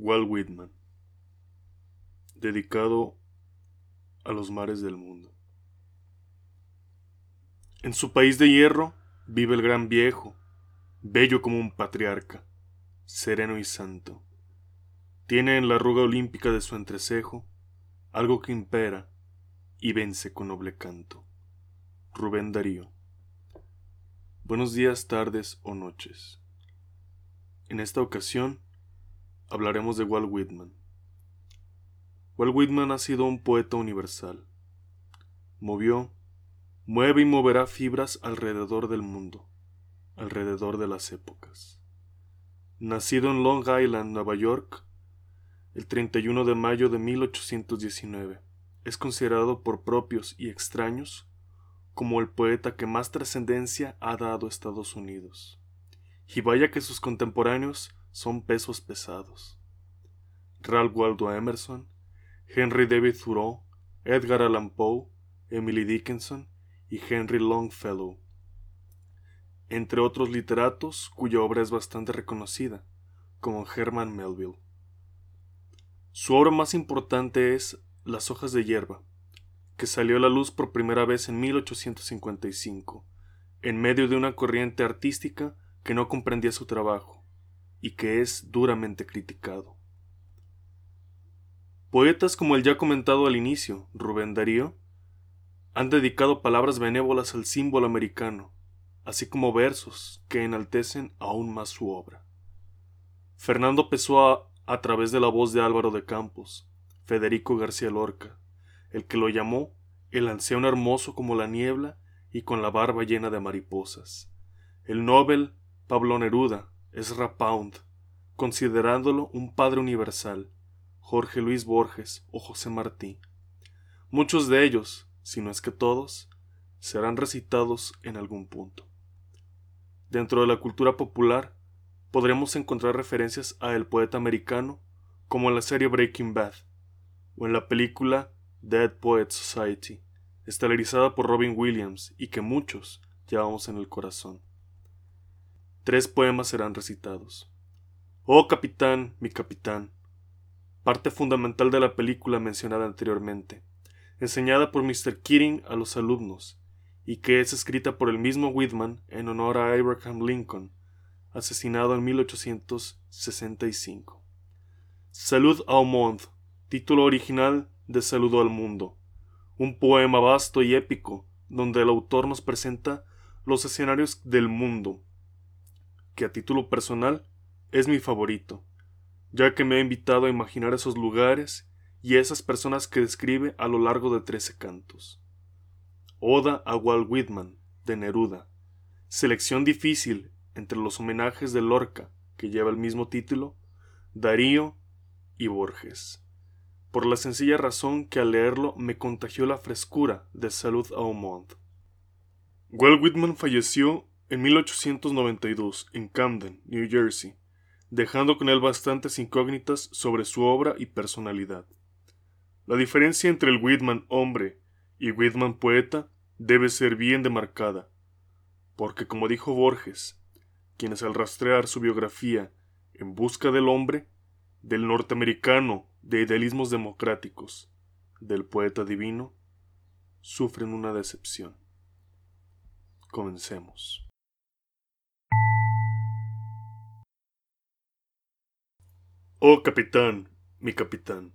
Walt Whitman, dedicado a los mares del mundo. En su país de hierro vive el gran viejo, bello como un patriarca, sereno y santo. Tiene en la arruga olímpica de su entrecejo algo que impera y vence con noble canto. Rubén Darío. Buenos días, tardes o noches. En esta ocasión hablaremos de Walt Whitman. Walt Whitman ha sido un poeta universal. Movió, mueve y moverá fibras alrededor del mundo, alrededor de las épocas. Nacido en Long Island, Nueva York, el 31 de mayo de 1819, es considerado por propios y extraños como el poeta que más trascendencia ha dado a Estados Unidos. Y vaya que sus contemporáneos son pesos pesados. Ralph Waldo Emerson, Henry David Thoreau, Edgar Allan Poe, Emily Dickinson y Henry Longfellow, entre otros literatos cuya obra es bastante reconocida, como Herman Melville. Su obra más importante es Las hojas de hierba, que salió a la luz por primera vez en 1855, en medio de una corriente artística que no comprendía su trabajo y que es duramente criticado. Poetas como el ya comentado al inicio, Rubén Darío, han dedicado palabras benévolas al símbolo americano, así como versos que enaltecen aún más su obra. Fernando Pessoa a través de la voz de Álvaro de Campos, Federico García Lorca, el que lo llamó el anciano hermoso como la niebla y con la barba llena de mariposas. El Nobel Pablo Neruda, Ezra Pound, considerándolo un padre universal, Jorge Luis Borges o José Martí. Muchos de ellos, si no es que todos, serán recitados en algún punto. Dentro de la cultura popular, podremos encontrar referencias a el poeta americano, como en la serie Breaking Bad, o en la película Dead Poets Society, estelarizada por Robin Williams y que muchos llevamos en el corazón. Tres poemas serán recitados. Oh capitán, mi capitán, parte fundamental de la película mencionada anteriormente, enseñada por Mr. Keating a los alumnos, y que es escrita por el mismo Whitman en honor a Abraham Lincoln, asesinado en 1865. Salud au monde, título original de Saludo al Mundo, un poema vasto y épico donde el autor nos presenta los escenarios del mundo, que a título personal es mi favorito ya que me ha invitado a imaginar esos lugares y esas personas que describe a lo largo de trece cantos. Oda a Walt Whitman, de Neruda, selección difícil entre los homenajes de Lorca, que lleva el mismo título, Darío y Borges, por la sencilla razón que al leerlo me contagió la frescura de Salud Aumont. Walt Whitman falleció en 1892 en Camden, New Jersey, dejando con él bastantes incógnitas sobre su obra y personalidad. La diferencia entre el Whitman hombre y Whitman poeta debe ser bien demarcada, porque como dijo Borges, quienes al rastrear su biografía en busca del hombre, del norteamericano de idealismos democráticos, del poeta divino, sufren una decepción. Comencemos. Oh capitán, mi capitán.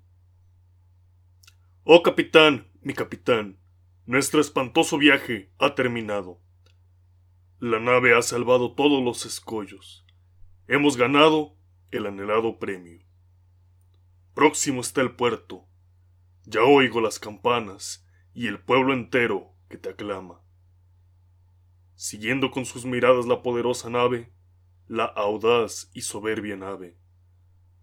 Oh capitán, mi capitán, nuestro espantoso viaje ha terminado. La nave ha salvado todos los escollos. Hemos ganado el anhelado premio. Próximo está el puerto. Ya oigo las campanas y el pueblo entero que te aclama. Siguiendo con sus miradas la poderosa nave, la audaz y soberbia nave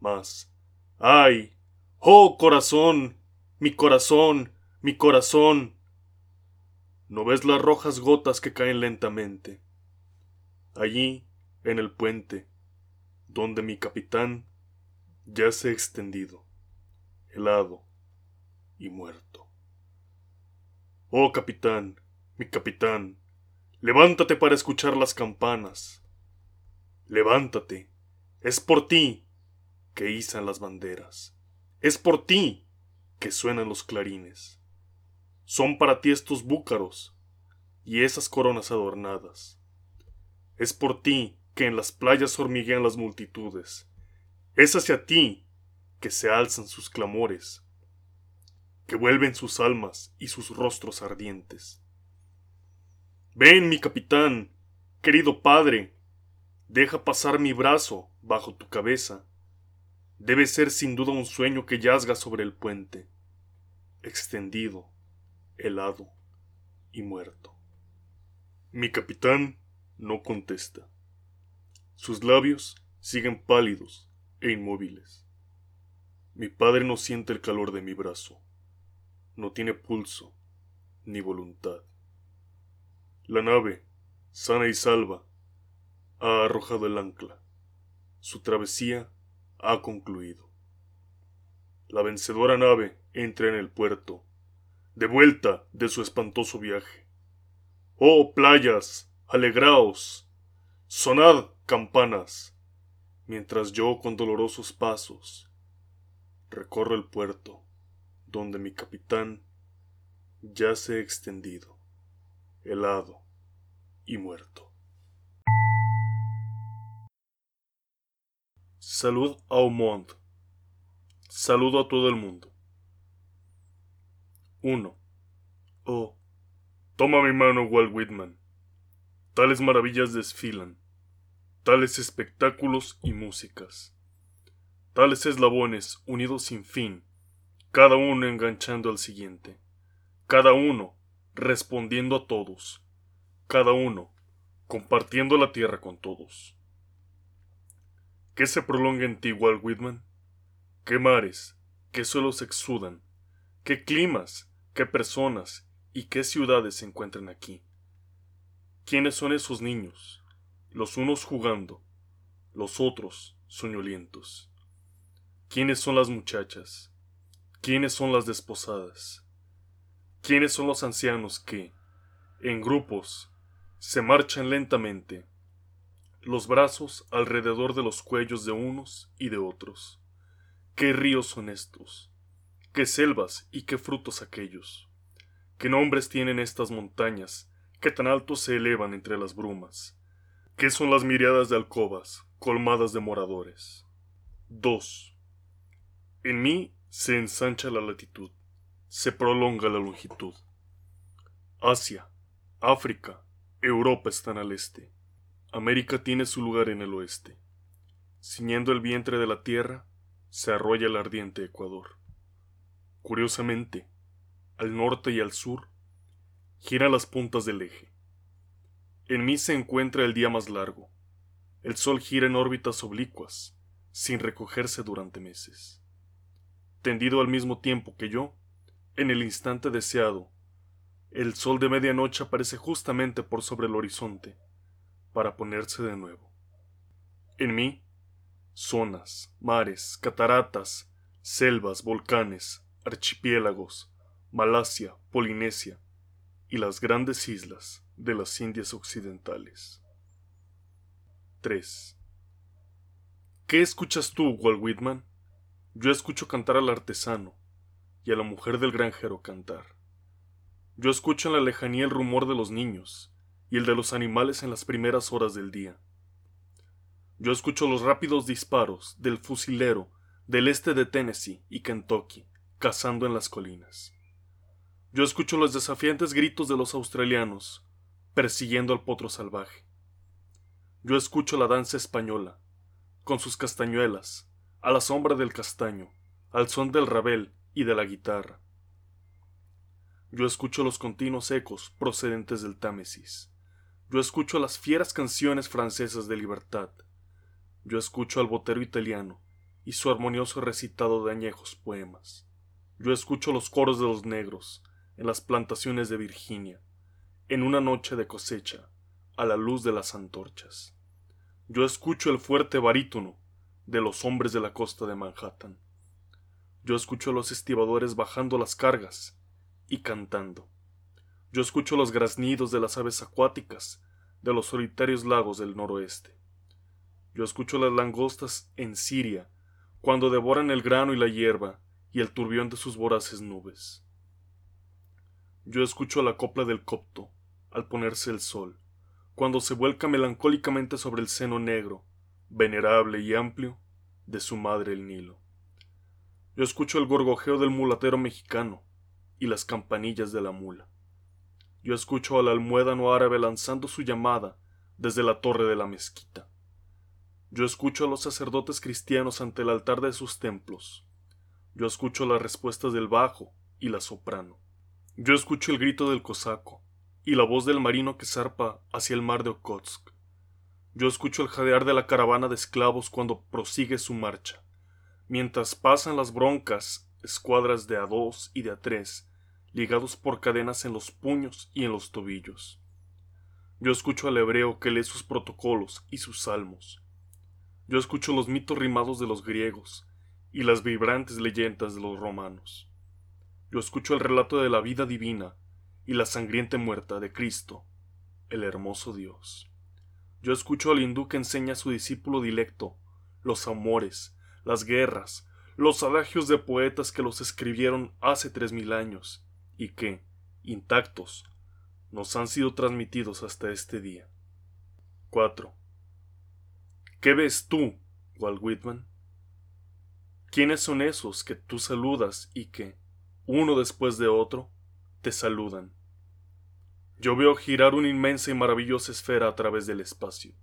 más. ¡Ay! ¡Oh, corazón! ¡Mi corazón! ¡Mi corazón! ¿No ves las rojas gotas que caen lentamente? Allí, en el puente, donde mi capitán ya se ha extendido, helado y muerto. Oh capitán, mi capitán, levántate para escuchar las campanas. Levántate, es por ti, que izan las banderas. Es por ti que suenan los clarines. Son para ti estos búcaros y esas coronas adornadas. Es por ti que en las playas hormiguean las multitudes. Es hacia ti que se alzan sus clamores, que vuelven sus almas y sus rostros ardientes. Ven, mi capitán, querido padre, deja pasar mi brazo bajo tu cabeza. Debe ser sin duda un sueño que yazga sobre el puente, extendido, helado y muerto. Mi capitán no contesta. Sus labios siguen pálidos e inmóviles. Mi padre no siente el calor de mi brazo. No tiene pulso ni voluntad. La nave, sana y salva, ha arrojado el ancla. Su travesía ha concluido. La vencedora nave entra en el puerto, de vuelta de su espantoso viaje. Oh playas, alegraos, sonad campanas, mientras yo con dolorosos pasos recorro el puerto donde mi capitán yace extendido, helado y muerto. Salud a Aumont. Saludo a todo el mundo. 1. Oh, Toma mi mano, Walt Whitman. Tales maravillas desfilan, tales espectáculos y músicas, tales eslabones unidos sin fin, cada uno enganchando al siguiente, cada uno respondiendo a todos, cada uno compartiendo la tierra con todos. ¿Qué se prolonga en ti, Walt Whitman? ¿Qué mares, qué suelos exudan? ¿Qué climas, qué personas ¿Y qué ciudades se encuentran aquí? ¿Quiénes son esos niños? Los unos jugando, los otros soñolientos. ¿Quiénes son las muchachas? ¿Quiénes son las desposadas? ¿Quiénes son los ancianos que, en grupos, se marchan lentamente, los brazos alrededor de los cuellos de unos y de otros? ¿Qué ríos son estos? ¿Qué selvas y qué frutos aquellos? ¿Qué nombres tienen estas montañas que tan alto se elevan entre las brumas? ¿Qué son las miriadas de alcobas colmadas de moradores? 2. En mí se ensancha la latitud, se prolonga la longitud. Asia, África, Europa están al este. América tiene su lugar en el oeste. Ciñendo el vientre de la tierra, se arrolla el ardiente Ecuador. Curiosamente, al norte y al sur, gira las puntas del eje. En mí se encuentra el día más largo. El sol gira en órbitas oblicuas, sin recogerse durante meses. Tendido al mismo tiempo que yo, en el instante deseado, el sol de medianoche aparece justamente por sobre el horizonte, para ponerse de nuevo. En mí, zonas, mares, cataratas, selvas, volcanes, archipiélagos, Malasia, Polinesia y las grandes islas de las Indias Occidentales. 3. ¿Qué escuchas tú, Walt Whitman? Yo escucho cantar al artesano y a la mujer del granjero cantar. Yo escucho en la lejanía el rumor de los niños y el de los animales en las primeras horas del día. Yo escucho los rápidos disparos del fusilero del este de Tennessee y Kentucky cazando en las colinas. Yo escucho los desafiantes gritos de los australianos, persiguiendo al potro salvaje. Yo escucho la danza española, con sus castañuelas, a la sombra del castaño, al son del rabel y de la guitarra. Yo escucho los continuos ecos procedentes del Támesis. Yo escucho las fieras canciones francesas de libertad. Yo escucho al botero italiano y su armonioso recitado de añejos poemas. Yo escucho los coros de los negros, en las plantaciones de Virginia, en una noche de cosecha, a la luz de las antorchas. Yo escucho el fuerte barítono de los hombres de la costa de Manhattan. Yo escucho a los estibadores bajando las cargas y cantando. Yo escucho los graznidos de las aves acuáticas de los solitarios lagos del noroeste. Yo escucho las langostas en Siria cuando devoran el grano y la hierba y el turbión de sus voraces nubes. Yo escucho la copla del copto al ponerse el sol, cuando se vuelca melancólicamente sobre el seno negro, venerable y amplio, de su madre el Nilo. Yo escucho el gorgojeo del mulatero mexicano y las campanillas de la mula. Yo escucho al almuédano árabe lanzando su llamada desde la torre de la mezquita. Yo escucho a los sacerdotes cristianos ante el altar de sus templos. Yo escucho las respuestas del bajo y la soprano. Yo escucho el grito del cosaco y la voz del marino que zarpa hacia el mar de Okotsk. Yo escucho el jadear de la caravana de esclavos cuando prosigue su marcha, mientras pasan las broncas, escuadras de a dos y de a tres, ligados por cadenas en los puños y en los tobillos. Yo escucho al hebreo que lee sus protocolos y sus salmos. Yo escucho los mitos rimados de los griegos y las vibrantes leyendas de los romanos. Yo escucho el relato de la vida divina y la sangrienta muerta de Cristo, el hermoso Dios. Yo escucho al hindú que enseña a su discípulo dilecto los amores, las guerras, los adagios de poetas que los escribieron hace tres mil años y que, intactos, nos han sido transmitidos hasta este día. 4. ¿Qué ves tú, Walt Whitman? ¿Quiénes son esos que tú saludas y que, uno después de otro, te saludan? Yo veo girar una inmensa y maravillosa esfera a través del espacio.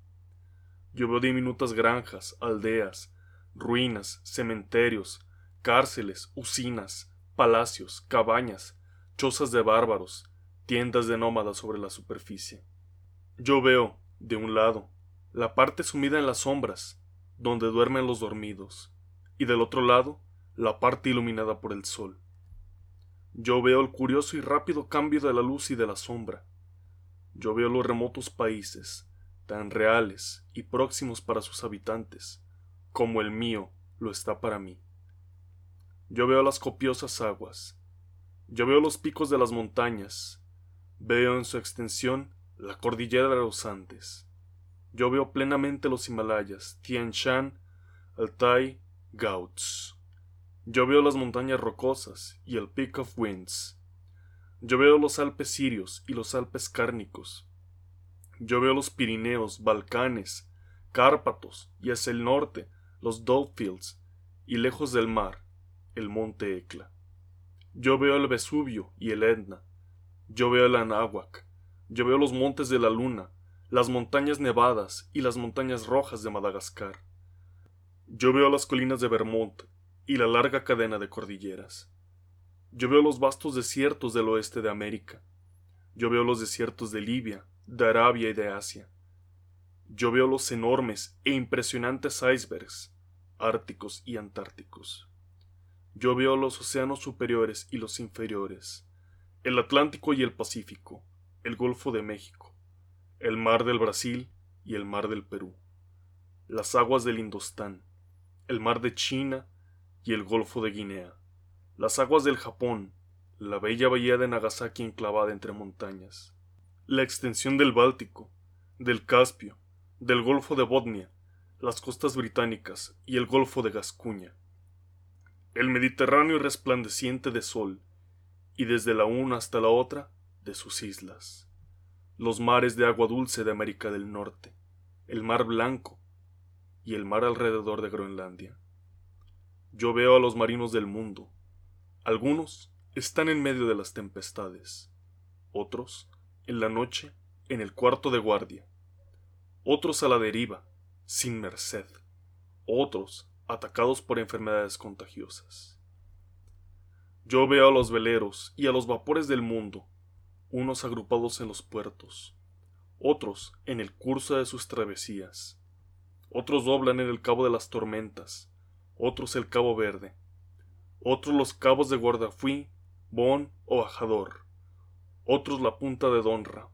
Yo veo diminutas granjas, aldeas, ruinas, cementerios, cárceles, usinas, palacios, cabañas, chozas de bárbaros, tiendas de nómadas sobre la superficie. Yo veo, de un lado, la parte sumida en las sombras, donde duermen los dormidos, y del otro lado, la parte iluminada por el sol. Yo veo el curioso y rápido cambio de la luz y de la sombra. Yo veo los remotos países, tan reales y próximos para sus habitantes, como el mío lo está para mí. Yo veo las copiosas aguas, yo veo los picos de las montañas, Veo en su extensión la cordillera de los Andes. Yo veo plenamente los Himalayas, Tian Shan, Altai, Gauts. Yo veo las montañas rocosas y el Peak of Winds. Yo veo los Alpes sirios y los Alpes cárnicos. Yo veo los Pirineos, Balcanes, Cárpatos y hacia el norte los Dogfields y lejos del mar el monte Ecla. Yo veo el Vesubio y el Etna, yo veo el Anáhuac, yo veo los montes de la luna, las montañas nevadas y las montañas rojas de Madagascar. Yo veo las colinas de Vermont y la larga cadena de cordilleras. Yo veo los vastos desiertos del oeste de América. Yo veo los desiertos de Libia, de Arabia y de Asia. Yo veo los enormes e impresionantes icebergs, árticos y antárticos. Yo veo los océanos superiores y los inferiores, el Atlántico y el Pacífico, el Golfo de México, el Mar del Brasil y el Mar del Perú, las aguas del Indostán, el Mar de China y el Golfo de Guinea, las aguas del Japón, la bella bahía de Nagasaki enclavada entre montañas, la extensión del Báltico, del Caspio, del Golfo de Botnia, las costas británicas y el Golfo de Gascuña, el Mediterráneo resplandeciente de sol, y desde la una hasta la otra de sus islas, los mares de agua dulce de América del Norte, el mar Blanco y el mar alrededor de Groenlandia. Yo veo a los marinos del mundo. Algunos están en medio de las tempestades, otros en la noche en el cuarto de guardia, otros a la deriva, sin merced, otros atacados por enfermedades contagiosas. Yo veo a los veleros y a los vapores del mundo, unos agrupados en los puertos, otros en el curso de sus travesías, otros doblan en el cabo de las tormentas, otros el cabo verde, otros los cabos de Guardafui, Bon o Bajador, otros la punta de Donra,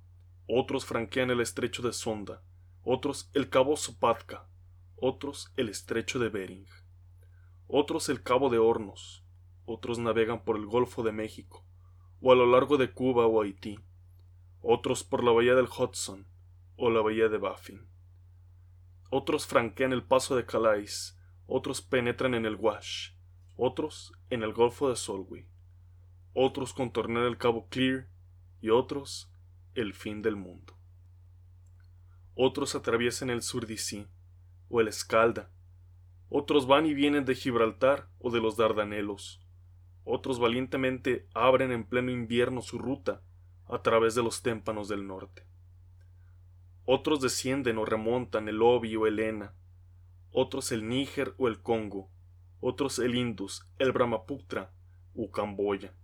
otros franquean el estrecho de Sonda, otros el cabo Zopatka, otros el estrecho de Bering, otros el cabo de Hornos, otros navegan por el Golfo de México, o a lo largo de Cuba o Haití, otros por la bahía del Hudson o la bahía de Baffin. Otros franquean el paso de Calais, otros penetran en el Wash, otros en el Golfo de Solway, otros contornan el Cabo Clear y otros el fin del mundo. Otros atraviesan el Surdicí o el Escalda, otros van y vienen de Gibraltar o de los Dardanelos, otros valientemente abren en pleno invierno su ruta a través de los témpanos del norte. Otros descienden o remontan el Obi o el Ena, otros el Níger o el Congo, otros el Indus, el Brahmaputra o Camboya.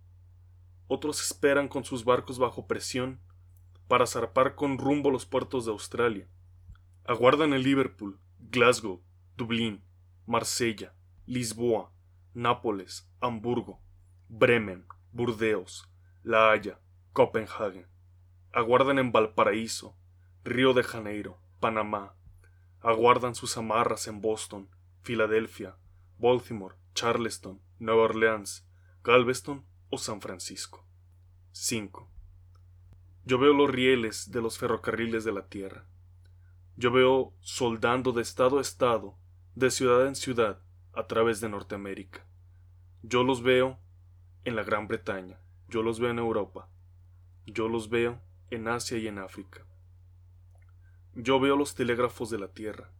Otros esperan con sus barcos bajo presión para zarpar con rumbo los puertos de Australia. Aguardan en Liverpool, Glasgow, Dublín, Marsella, Lisboa, Nápoles, Hamburgo, Bremen, Burdeos, La Haya, Copenhague. Aguardan en Valparaíso, Río de Janeiro, Panamá. Aguardan sus amarras en Boston, Filadelfia, Baltimore, Charleston, Nueva Orleans, Galveston o San Francisco. 5. Yo veo los rieles de los ferrocarriles de la tierra. Yo veo soldando de estado a estado de ciudad en ciudad a través de Norteamérica. Yo los veo en la Gran Bretaña, yo los veo en Europa, yo los veo en Asia y en África. Yo veo los telégrafos de la Tierra,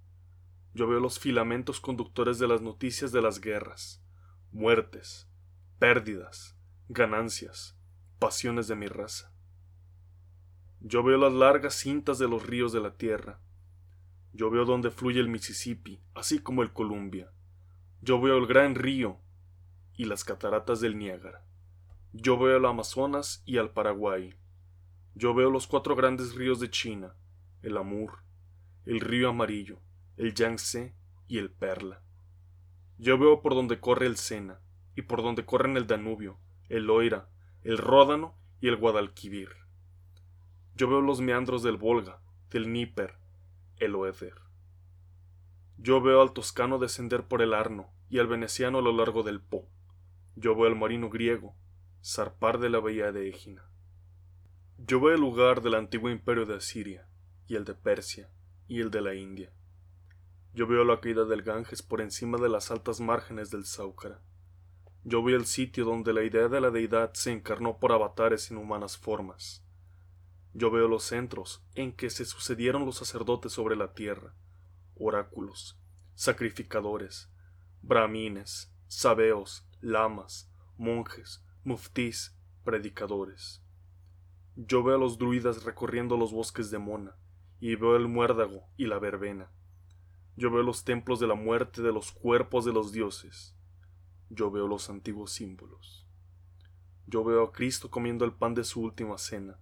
yo veo los filamentos conductores de las noticias de las guerras, muertes, pérdidas, ganancias, pasiones de mi raza. Yo veo las largas cintas de los ríos de la Tierra, yo veo donde fluye el Mississippi, así como el Columbia. Yo veo el Gran Río y las cataratas del Niágara. Yo veo el Amazonas y al Paraguay. Yo veo los cuatro grandes ríos de China, el Amur, el río Amarillo, el Yangtze y el Perla. Yo veo por donde corre el Sena y por donde corren el Danubio, el Loira, el Ródano y el Guadalquivir. Yo veo los meandros del Volga, del Níper, el Oeder. Yo veo al toscano descender por el Arno y al veneciano a lo largo del Po. Yo veo al marino griego zarpar de la bahía de Égina. Yo veo el lugar del antiguo imperio de Asiria, y el de Persia, y el de la India. Yo veo la caída del Ganges por encima de las altas márgenes del Sáucara. Yo veo el sitio donde la idea de la deidad se encarnó por avatares en humanas formas. Yo veo los centros en que se sucedieron los sacerdotes sobre la tierra, oráculos, sacrificadores, brahmines, sabeos, lamas, monjes, muftís, predicadores. Yo veo a los druidas recorriendo los bosques de Mona, y veo el muérdago y la verbena. Yo veo los templos de la muerte de los cuerpos de los dioses. Yo veo los antiguos símbolos. Yo veo a Cristo comiendo el pan de su última cena,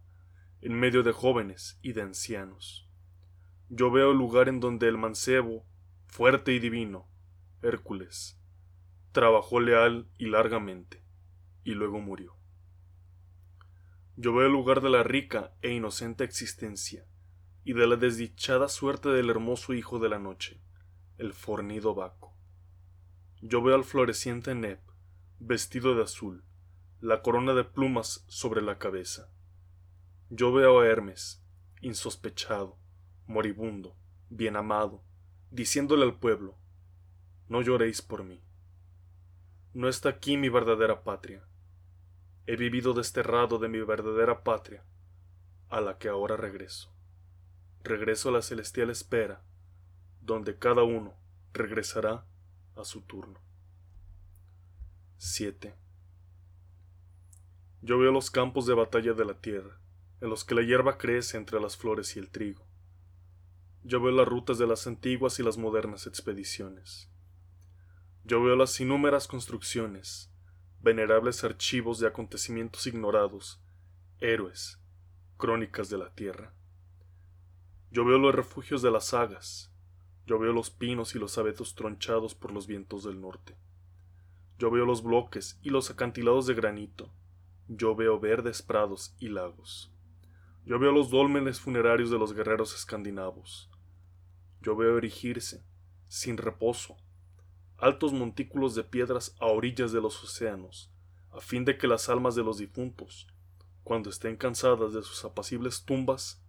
en medio de jóvenes y de ancianos. Yo veo el lugar en donde el mancebo, fuerte y divino, Hércules, trabajó leal y largamente, y luego murió. Yo veo el lugar de la rica e inocente existencia, y de la desdichada suerte del hermoso hijo de la noche, el fornido Baco. Yo veo al floreciente Neb, vestido de azul, la corona de plumas sobre la cabeza yo veo a Hermes, insospechado, moribundo, bien amado, diciéndole al pueblo, no lloréis por mí. No está aquí mi verdadera patria. He vivido desterrado de mi verdadera patria, a la que ahora regreso. Regreso a la celestial espera, donde cada uno regresará a su turno. 7. Yo veo los campos de batalla de la tierra en los que la hierba crece entre las flores y el trigo. Yo veo las rutas de las antiguas y las modernas expediciones. Yo veo las inúmeras construcciones, venerables archivos de acontecimientos ignorados, héroes, crónicas de la tierra. Yo veo los refugios de las sagas, yo veo los pinos y los abetos tronchados por los vientos del norte. Yo veo los bloques y los acantilados de granito, yo veo verdes prados y lagos. Yo veo los dólmenes funerarios de los guerreros escandinavos. Yo veo erigirse, sin reposo, altos montículos de piedras a orillas de los océanos, a fin de que las almas de los difuntos, cuando estén cansadas de sus apacibles tumbas,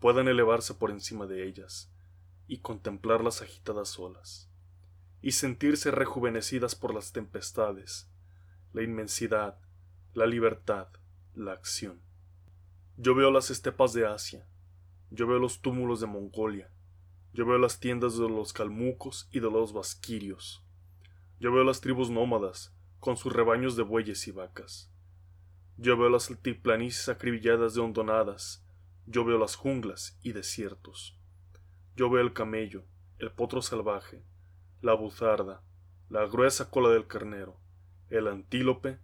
puedan elevarse por encima de ellas y contemplar las agitadas olas, y sentirse rejuvenecidas por las tempestades, la inmensidad, la libertad, la acción. Yo veo las estepas de Asia, yo veo los túmulos de Mongolia, yo veo las tiendas de los calmucos y de los vasquirios, yo veo las tribus nómadas, con sus rebaños de bueyes y vacas. Yo veo las altiplanicies acribilladas de hondonadas, yo veo las junglas y desiertos. Yo veo el camello, el potro salvaje, la buzarda, la gruesa cola del carnero, el antílope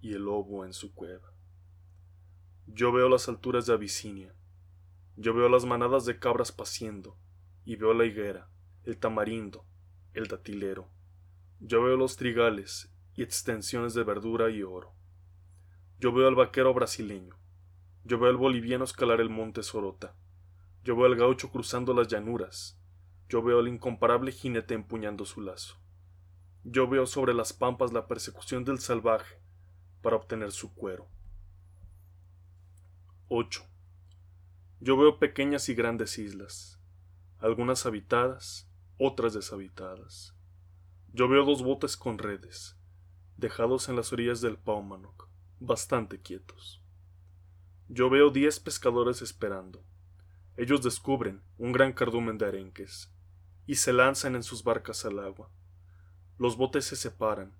y el lobo en su cueva. Yo veo las alturas de Abisinia, yo veo las manadas de cabras paciendo, y veo la higuera, el tamarindo, el datilero. Yo veo los trigales y extensiones de verdura y oro. Yo veo al vaquero brasileño. Yo veo al boliviano escalar el monte Sorota. Yo veo al gaucho cruzando las llanuras. Yo veo al incomparable jinete empuñando su lazo. Yo veo sobre las pampas la persecución del salvaje para obtener su cuero. 8. Yo veo pequeñas y grandes islas, algunas habitadas, otras deshabitadas. Yo veo dos botes con redes, dejados en las orillas del Paumanok bastante quietos. Yo veo diez pescadores esperando. Ellos descubren un gran cardumen de arenques y se lanzan en sus barcas al agua. Los botes se separan,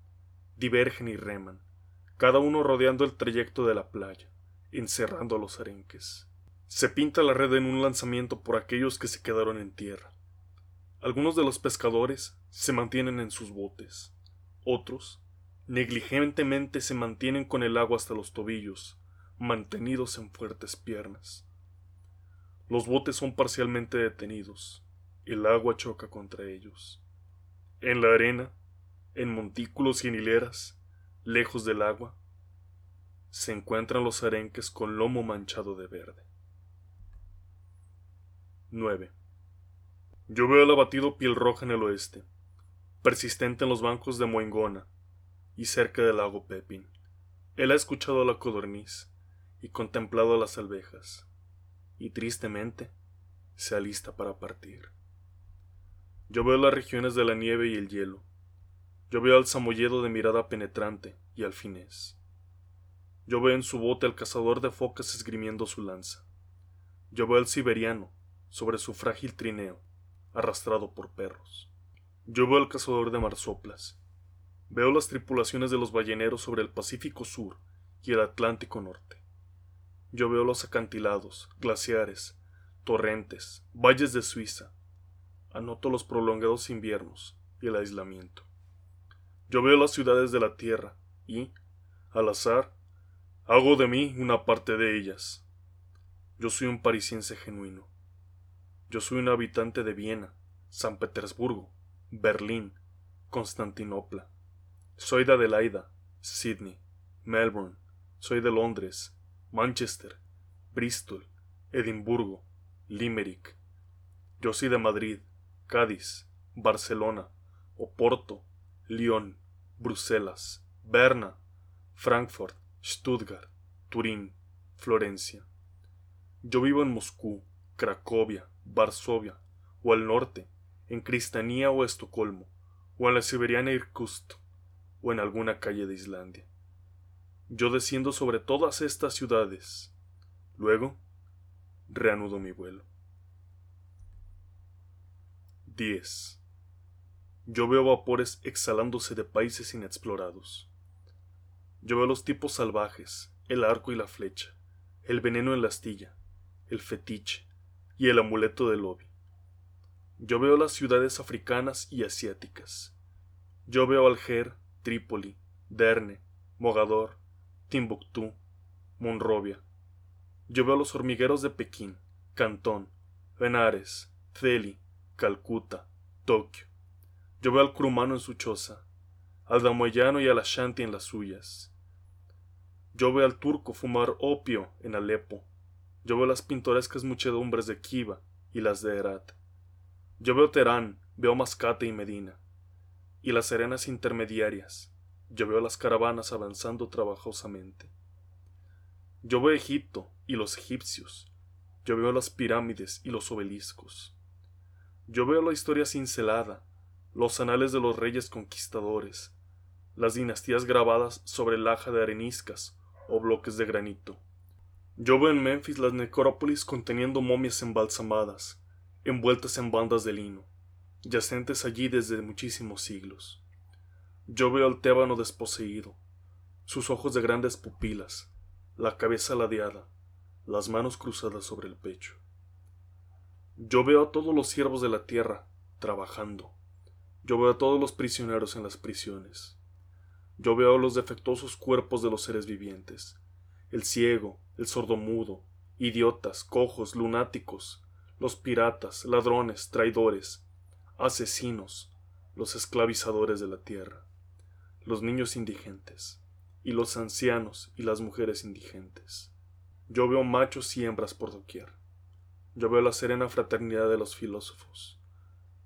divergen y reman, cada uno rodeando el trayecto de la playa, encerrando a los arenques. Se pinta la red en un lanzamiento por aquellos que se quedaron en tierra. Algunos de los pescadores se mantienen en sus botes, otros negligentemente se mantienen con el agua hasta los tobillos, mantenidos en fuertes piernas. Los botes son parcialmente detenidos, el agua choca contra ellos. En la arena, en montículos y en hileras, lejos del agua, se encuentran los arenques con lomo manchado de verde. 9. Yo veo el abatido piel roja en el oeste, persistente en los bancos de Moingona, y cerca del lago Pepin. Él ha escuchado a la codorniz y contemplado a las alvejas, y tristemente se alista para partir. Yo veo las regiones de la nieve y el hielo. Yo veo al samoyedo de mirada penetrante y al finés. Yo veo en su bote al cazador de focas esgrimiendo su lanza. Yo veo al siberiano sobre su frágil trineo, arrastrado por perros. Yo veo al cazador de marsoplas, Veo las tripulaciones de los balleneros sobre el Pacífico Sur y el Atlántico Norte. Yo veo los acantilados, glaciares, torrentes, valles de Suiza. Anoto los prolongados inviernos y el aislamiento. Yo veo las ciudades de la Tierra y, al azar, hago de mí una parte de ellas. Yo soy un parisiense genuino. Yo soy un habitante de Viena, San Petersburgo, Berlín, Constantinopla. Soy de Adelaida, Sydney, Melbourne, soy de Londres, Manchester, Bristol, Edimburgo, Limerick. Yo soy de Madrid, Cádiz, Barcelona, Oporto, Lyon, Bruselas, Berna, Frankfurt, Stuttgart, Turín, Florencia. Yo vivo en Moscú, Cracovia, Varsovia, o al norte, en Cristanía o Estocolmo, o en la siberiana Irkutsk o en alguna calle de Islandia. Yo desciendo sobre todas estas ciudades. Luego, reanudo mi vuelo. 10. Yo veo vapores exhalándose de países inexplorados. Yo veo los tipos salvajes, el arco y la flecha, el veneno en la astilla, el fetiche y el amuleto del lobby. Yo veo las ciudades africanas y asiáticas. Yo veo Alger, Trípoli, Derne, Mogador, Timbuktu, Monrovia. Yo veo los hormigueros de Pekín, Cantón, Benares, Delhi, Calcuta, Tokio. Yo veo al crumano en su choza, al damoyano y al ashanti en las suyas. Yo veo al turco fumar opio en Alepo. Yo veo las pintorescas muchedumbres de Kiva y las de Herat. Yo veo Teherán, veo Mascate y Medina y las serenas intermediarias. Yo veo las caravanas avanzando trabajosamente. Yo veo Egipto y los egipcios. Yo veo las pirámides y los obeliscos. Yo veo la historia cincelada, los anales de los reyes conquistadores, las dinastías grabadas sobre laja de areniscas o bloques de granito. Yo veo en Memphis las necrópolis conteniendo momias embalsamadas, envueltas en bandas de lino, yacentes allí desde muchísimos siglos. Yo veo al tébano desposeído, sus ojos de grandes pupilas, la cabeza ladeada, las manos cruzadas sobre el pecho. Yo veo a todos los siervos de la tierra trabajando. Yo veo a todos los prisioneros en las prisiones. Yo veo los defectuosos cuerpos de los seres vivientes, el ciego, el sordomudo, idiotas, cojos, lunáticos, los piratas, ladrones, traidores, asesinos, los esclavizadores de la tierra, los niños indigentes, y los ancianos y las mujeres indigentes. Yo veo machos y hembras por doquier. Yo veo la serena fraternidad de los filósofos.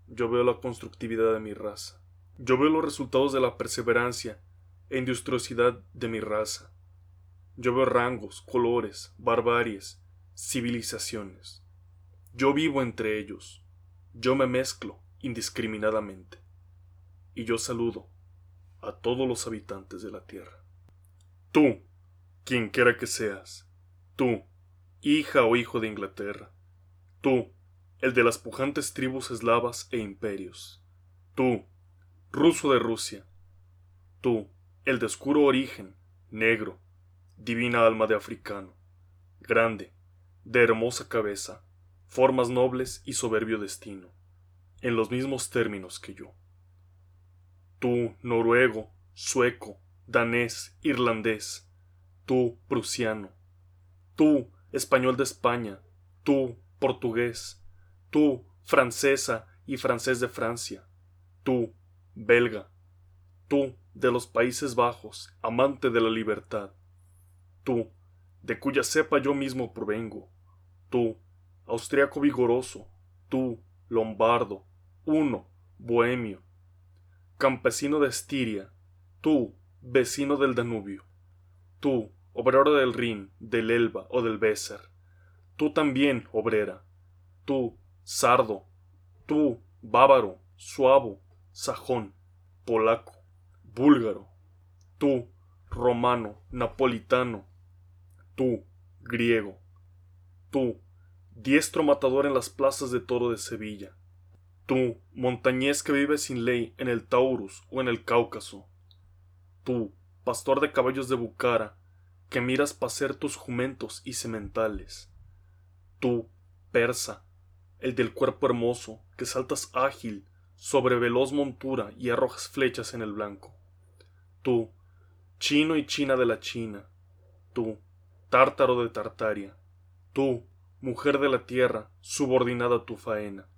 Yo veo la constructividad de mi raza. Yo veo los resultados de la perseverancia e industriosidad de mi raza. Yo veo rangos, colores, barbaries, civilizaciones. Yo vivo entre ellos. Yo me mezclo indiscriminadamente. Y yo saludo a todos los habitantes de la tierra. Tú, quien quiera que seas, tú, hija o hijo de Inglaterra, tú, el de las pujantes tribus eslavas e imperios, tú, ruso de Rusia, tú, el de oscuro origen, negro, divina alma de africano, grande, de hermosa cabeza, formas nobles y soberbio destino, en los mismos términos que yo. Tú, noruego, sueco, danés, irlandés, tú, prusiano, tú, español de España, tú, portugués, tú, francesa y francés de Francia, tú, belga, tú, de los Países Bajos, amante de la libertad, tú, de cuya cepa yo mismo provengo, tú, austriaco vigoroso, tú, lombardo, uno, bohemio, campesino de Estiria, tú, vecino del Danubio, tú, obrero del Rin, del Elba o del Weser, tú también, obrera, tú, sardo, tú, bávaro, suavo, sajón, polaco, búlgaro, tú, romano, napolitano, tú, griego, tú, diestro matador en las plazas de toro de Sevilla, tú, montañés que vive sin ley en el Taurus o en el Cáucaso, tú, pastor de caballos de Bucara, que miras pacer tus jumentos y sementales, tú, persa, el del cuerpo hermoso, que saltas ágil sobre veloz montura y arrojas flechas en el blanco, tú, chino y china de la China, tú, tártaro de Tartaria, tú, mujer de la tierra, subordinada a tu faena,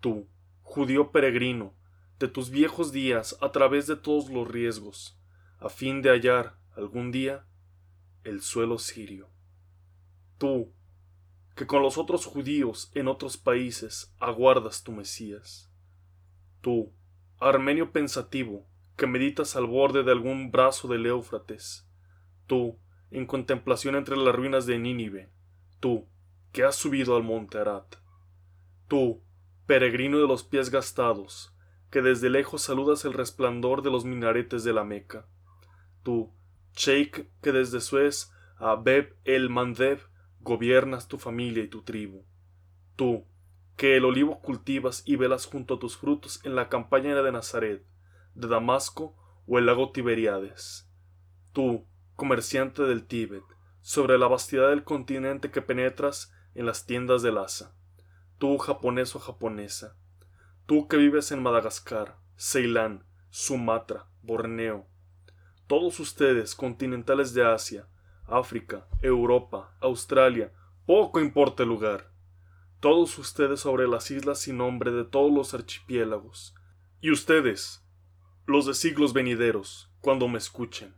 tú, judío peregrino, de tus viejos días a través de todos los riesgos, a fin de hallar, algún día, el suelo sirio. Tú, que con los otros judíos en otros países aguardas tu Mesías. Tú, armenio pensativo, que meditas al borde de algún brazo del Éufrates. Tú, en contemplación entre las ruinas de Nínive. Tú, que has subido al monte Arat. Tú, peregrino de los pies gastados, que desde lejos saludas el resplandor de los minaretes de la Meca. Tú, sheik que desde Suez a Beb el Mandeb gobiernas tu familia y tu tribu. Tú, que el olivo cultivas y velas junto a tus frutos en la campaña de Nazaret, de Damasco o el lago Tiberiades. Tú, comerciante del Tíbet, sobre la vastidad del continente que penetras en las tiendas de Lhasa. Tú, japonés o japonesa. Tú que vives en Madagascar, Ceilán, Sumatra, Borneo. Todos ustedes, continentales de Asia, África, Europa, Australia, poco importa el lugar. Todos ustedes sobre las islas sin nombre de todos los archipiélagos. Y ustedes, los de siglos venideros, cuando me escuchen.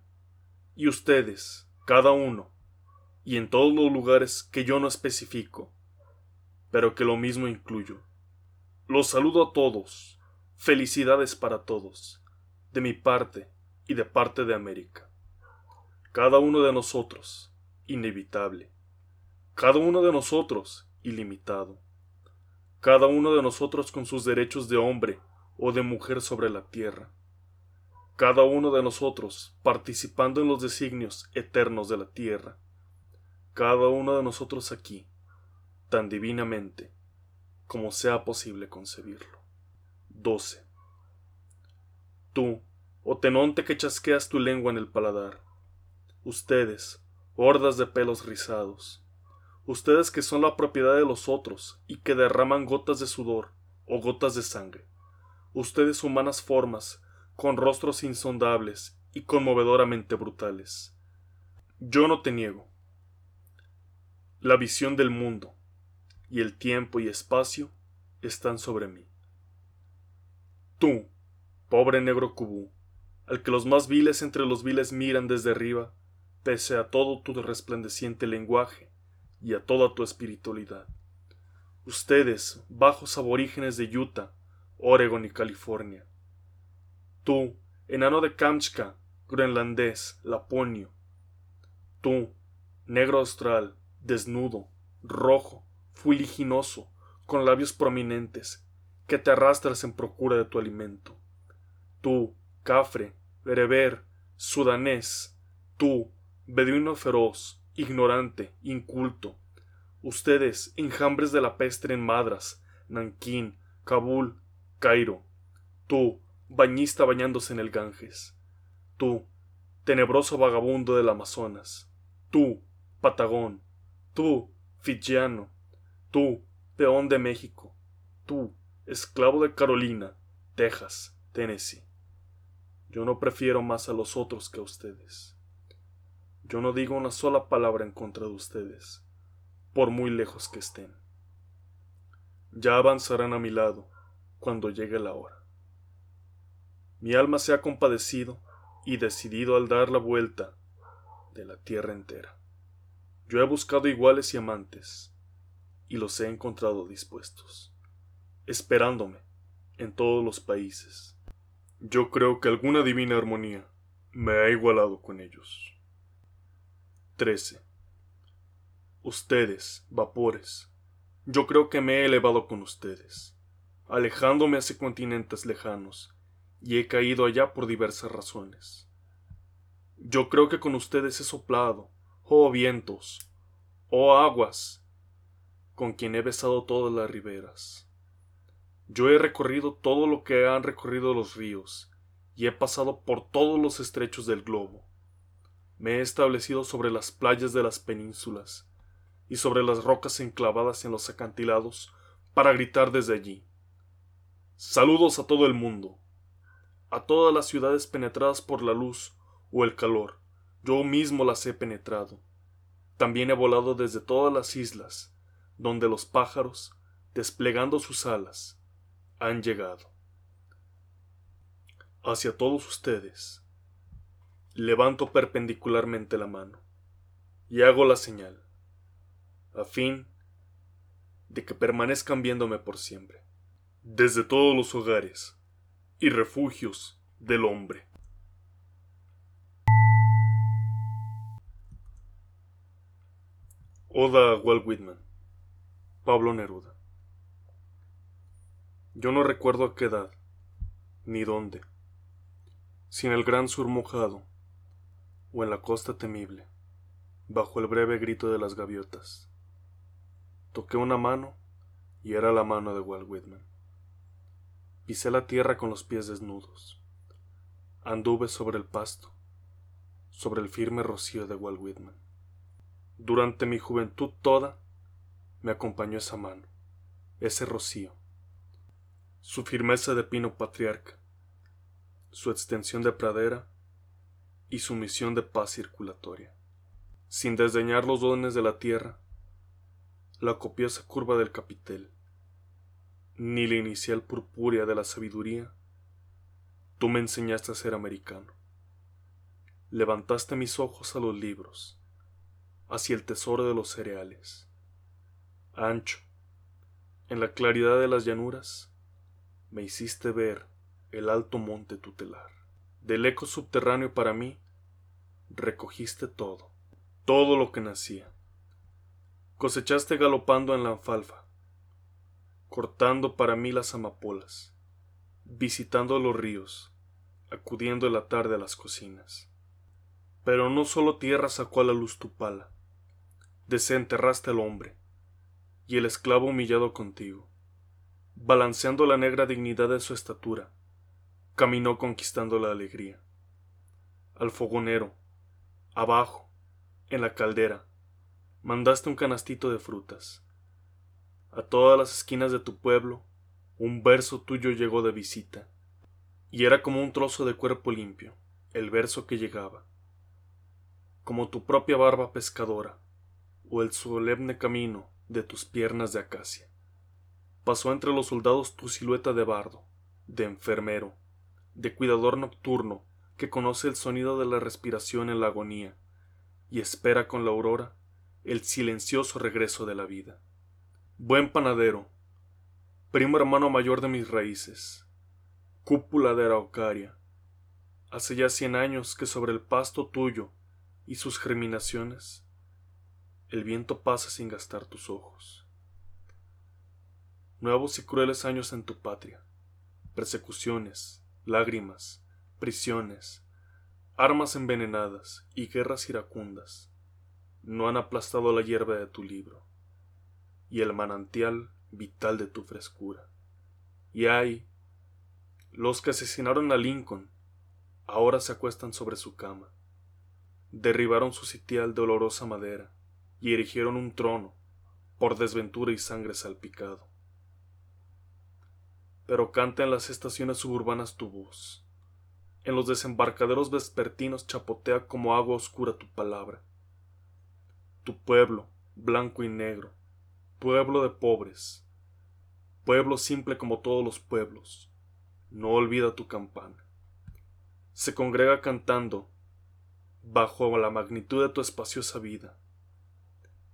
Y ustedes, cada uno, y en todos los lugares que yo no especifico, pero que lo mismo incluyo. Los saludo a todos. Felicidades para todos, de mi parte y de parte de América. Cada uno de nosotros, inevitable. Cada uno de nosotros, ilimitado. Cada uno de nosotros con sus derechos de hombre o de mujer sobre la tierra. Cada uno de nosotros participando en los designios eternos de la tierra. Cada uno de nosotros aquí, tan divinamente como sea posible concebirlo. 12. Tú, o tenonte que chasqueas tu lengua en el paladar. Ustedes, hordas de pelos rizados. Ustedes que son la propiedad de los otros y que derraman gotas de sudor o gotas de sangre. Ustedes humanas formas, con rostros insondables y conmovedoramente brutales. Yo no te niego. La visión del mundo y el tiempo y espacio están sobre mí. Tú, pobre negro cubú, al que los más viles entre los viles miran desde arriba, pese a todo tu resplandeciente lenguaje y a toda tu espiritualidad. Ustedes, bajos aborígenes de Utah, Oregon y California. Tú, enano de Kamchatka, groenlandés, laponio. Tú, negro austral, desnudo, rojo, fuliginoso, con labios prominentes, que te arrastras en procura de tu alimento. Tú, cafre, bereber, sudanés, tú, beduino feroz, ignorante, inculto, ustedes, enjambres de la peste en Madras, Nankín, Kabul, Cairo, tú, bañista bañándose en el Ganges, tú, tenebroso vagabundo del Amazonas, tú, Patagón, tú, Fijiano, tú, peón de México, tú, esclavo de Carolina, Texas, Tennessee. Yo no prefiero más a los otros que a ustedes. Yo no digo una sola palabra en contra de ustedes, por muy lejos que estén. Ya avanzarán a mi lado cuando llegue la hora. Mi alma se ha compadecido y decidido al dar la vuelta de la tierra entera. Yo he buscado iguales y amantes, y los he encontrado dispuestos, esperándome en todos los países yo creo que alguna divina armonía me ha igualado con ellos. 13. Ustedes, vapores, yo creo que me he elevado con ustedes, alejándome hacia continentes lejanos, y he caído allá por diversas razones. Yo creo que con ustedes he soplado, oh vientos, oh aguas, con quien he besado todas las riberas yo he recorrido todo lo que han recorrido los ríos, y he pasado por todos los estrechos del globo. Me he establecido sobre las playas de las penínsulas, y sobre las rocas enclavadas en los acantilados, para gritar desde allí. Saludos a todo el mundo, a todas las ciudades penetradas por la luz o el calor, yo mismo las he penetrado. También he volado desde todas las islas, donde los pájaros, desplegando sus alas, han llegado. Hacia todos ustedes, levanto perpendicularmente la mano y hago la señal, a fin de que permanezcan viéndome por siempre, desde todos los hogares y refugios del hombre. Oda a Walt Whitman, Pablo Neruda. Yo no recuerdo a qué edad, ni dónde, si en el gran sur mojado, o en la costa temible, bajo el breve grito de las gaviotas. Toqué una mano y era la mano de Walt Whitman. Pisé la tierra con los pies desnudos. Anduve sobre el pasto, sobre el firme rocío de Walt Whitman. Durante mi juventud toda me acompañó esa mano, ese rocío, su firmeza de pino patriarca, su extensión de pradera y su misión de paz circulatoria. Sin desdeñar los dones de la tierra, la copiosa curva del capitel, ni la inicial purpúrea de la sabiduría, tú me enseñaste a ser americano. Levantaste mis ojos a los libros, hacia el tesoro de los cereales. Ancho, en la claridad de las llanuras, me hiciste ver el alto monte tutelar. Del eco subterráneo para mí, recogiste todo, todo lo que nacía. Cosechaste galopando en la alfalfa, cortando para mí las amapolas, visitando los ríos, acudiendo en la tarde a las cocinas. Pero no solo tierra sacó a la luz tu pala, desenterraste al hombre, y el esclavo humillado contigo, balanceando la negra dignidad de su estatura, caminó conquistando la alegría. Al fogonero, abajo, en la caldera, mandaste un canastito de frutas. A todas las esquinas de tu pueblo, un verso tuyo llegó de visita, y era como un trozo de cuerpo limpio, el verso que llegaba, como tu propia barba pescadora, o el solemne camino de tus piernas de acacia. Pasó entre los soldados tu silueta de bardo, de enfermero, de cuidador nocturno que conoce el sonido de la respiración en la agonía y espera con la aurora el silencioso regreso de la vida. Buen panadero, primo hermano mayor de mis raíces, cúpula de Araucaria, hace ya cien años que sobre el pasto tuyo y sus germinaciones el viento pasa sin gastar tus ojos. Nuevos y crueles años en tu patria, persecuciones, lágrimas, prisiones, armas envenenadas y guerras iracundas no han aplastado la hierba de tu libro y el manantial vital de tu frescura. Y hay los que asesinaron a Lincoln ahora se acuestan sobre su cama. Derribaron su sitial de olorosa madera y erigieron un trono por desventura y sangre salpicado. Pero canta en las estaciones suburbanas tu voz, en los desembarcaderos vespertinos chapotea como agua oscura tu palabra. Tu pueblo, blanco y negro, pueblo de pobres, pueblo simple como todos los pueblos, no olvida tu campana. Se congrega cantando bajo la magnitud de tu espaciosa vida.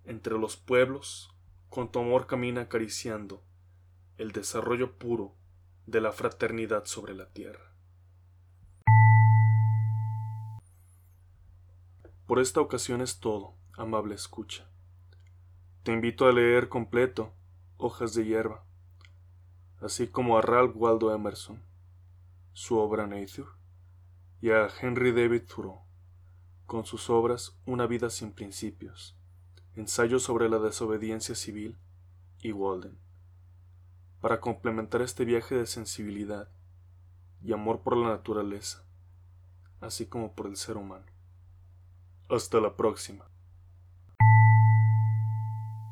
Entre los pueblos, con tu amor camina acariciando el desarrollo puro de la fraternidad sobre la tierra. Por esta ocasión es todo, amable escucha. Te invito a leer completo Hojas de hierba, así como a Ralph Waldo Emerson, su obra Nature, y a Henry David Thoreau, con sus obras Una vida sin principios, Ensayo sobre la desobediencia civil y Walden, para complementar este viaje de sensibilidad y amor por la naturaleza, así como por el ser humano. Hasta la próxima.